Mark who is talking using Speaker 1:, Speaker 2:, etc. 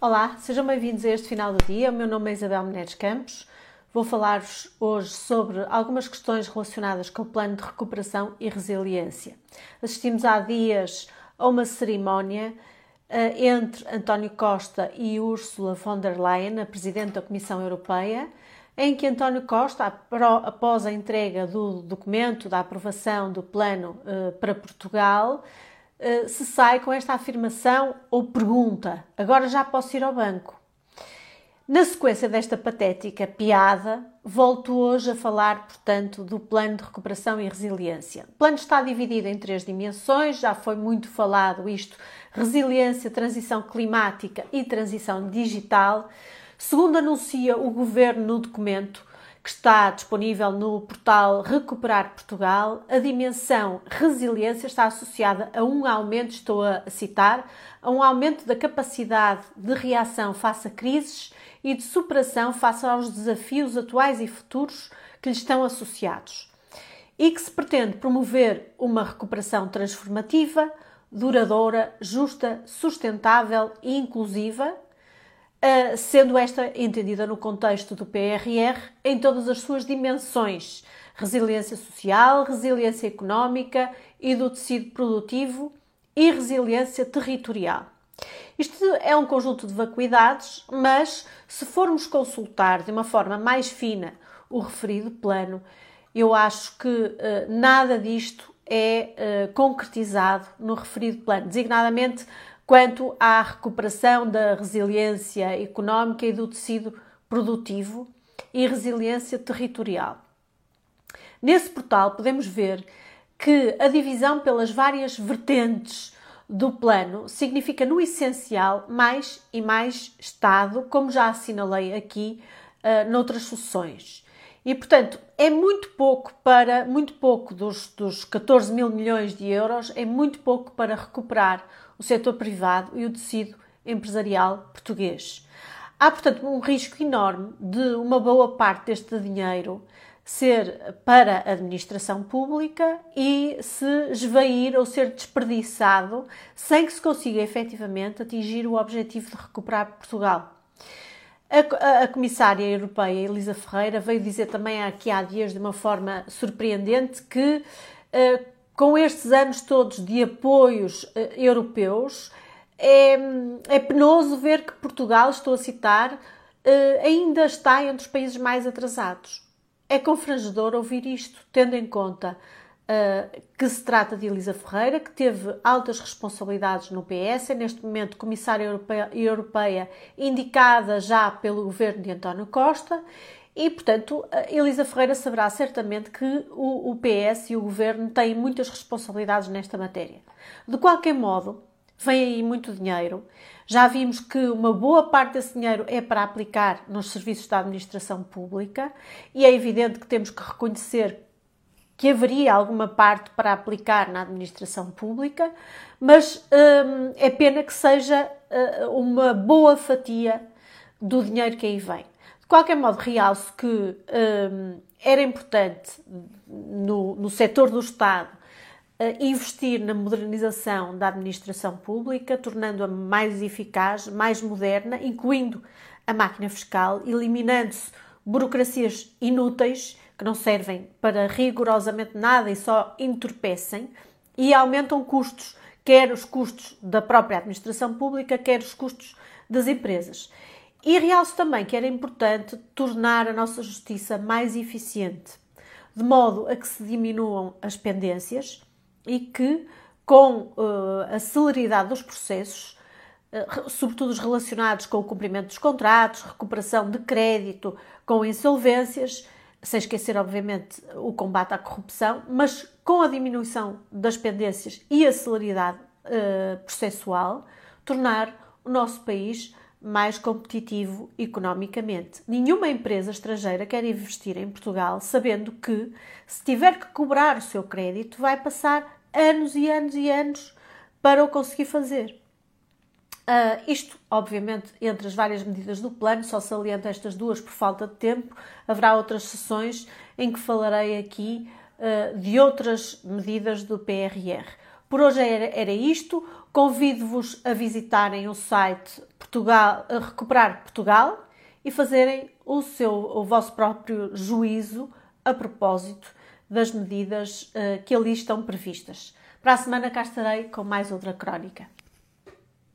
Speaker 1: Olá, sejam bem-vindos a este final do dia. O meu nome é Isabel Menezes Campos. Vou falar-vos hoje sobre algumas questões relacionadas com o plano de recuperação e resiliência. Assistimos há dias a uma cerimónia uh, entre António Costa e Ursula von der Leyen, a Presidente da Comissão Europeia, em que António Costa, após a entrega do documento da aprovação do plano uh, para Portugal, uh, se sai com esta afirmação ou pergunta: agora já posso ir ao banco? Na sequência desta patética piada, volto hoje a falar, portanto, do plano de recuperação e resiliência. O plano está dividido em três dimensões, já foi muito falado isto: resiliência, transição climática e transição digital. Segundo anuncia o governo no documento, que está disponível no portal Recuperar Portugal, a dimensão resiliência está associada a um aumento, estou a citar, a um aumento da capacidade de reação face a crises e de superação face aos desafios atuais e futuros que lhe estão associados. E que se pretende promover uma recuperação transformativa, duradoura, justa, sustentável e inclusiva, eh, sendo esta entendida no contexto do PRR em todas as suas dimensões: resiliência social, resiliência económica e do tecido produtivo e resiliência territorial. Isto é um conjunto de vacuidades, mas se formos consultar de uma forma mais fina o referido plano, eu acho que uh, nada disto é uh, concretizado no referido plano, designadamente quanto à recuperação da resiliência económica e do tecido produtivo e resiliência territorial. Nesse portal podemos ver que a divisão pelas várias vertentes do plano significa, no essencial, mais e mais Estado, como já assinalei aqui uh, noutras sessões. E, portanto, é muito pouco para, muito pouco dos, dos 14 mil milhões de euros, é muito pouco para recuperar o setor privado e o tecido empresarial português. Há, portanto, um risco enorme de uma boa parte deste dinheiro ser para a administração pública e se esvair ou ser desperdiçado sem que se consiga efetivamente atingir o objetivo de recuperar Portugal. A, a, Comissária Europeia Elisa Ferreira veio dizer também aqui há dias de uma forma surpreendente que uh, com estes anos todos de apoios uh, europeus é, é, penoso ver que Portugal, estou a citar, uh, ainda está entre os países mais atrasados. É confrangedor ouvir isto, tendo em conta uh, que se trata de Elisa Ferreira, que teve altas responsabilidades no PS, é neste momento comissária europeia, europeia indicada já pelo governo de António Costa, e, portanto, Elisa Ferreira saberá certamente que o PS e o governo têm muitas responsabilidades nesta matéria. De qualquer modo, vem aí muito dinheiro. Já vimos que uma boa parte desse dinheiro é para aplicar nos serviços da administração pública e é evidente que temos que reconhecer que haveria alguma parte para aplicar na administração pública, mas hum, é pena que seja uh, uma boa fatia do dinheiro que aí vem. De qualquer modo, realço que hum, era importante no, no setor do Estado investir na modernização da administração pública, tornando-a mais eficaz, mais moderna, incluindo a máquina fiscal, eliminando-se burocracias inúteis que não servem para rigorosamente nada e só entorpecem e aumentam custos, quer os custos da própria administração pública, quer os custos das empresas. E realço também que era importante tornar a nossa justiça mais eficiente, de modo a que se diminuam as pendências e que, com uh, a celeridade dos processos, uh, sobretudo os relacionados com o cumprimento dos contratos, recuperação de crédito, com insolvências, sem esquecer, obviamente, o combate à corrupção, mas com a diminuição das pendências e a celeridade uh, processual, tornar o nosso país mais competitivo economicamente. Nenhuma empresa estrangeira quer investir em Portugal sabendo que, se tiver que cobrar o seu crédito, vai passar anos e anos e anos para o conseguir fazer. Uh, isto, obviamente, entre as várias medidas do plano, só saliento estas duas por falta de tempo. Haverá outras sessões em que falarei aqui uh, de outras medidas do PRR. Por hoje era, era isto. Convido-vos a visitarem o site Portugal, a Recuperar Portugal e fazerem o, seu, o vosso próprio juízo a propósito das medidas uh, que ali estão previstas. Para a semana cá estarei com mais outra crónica.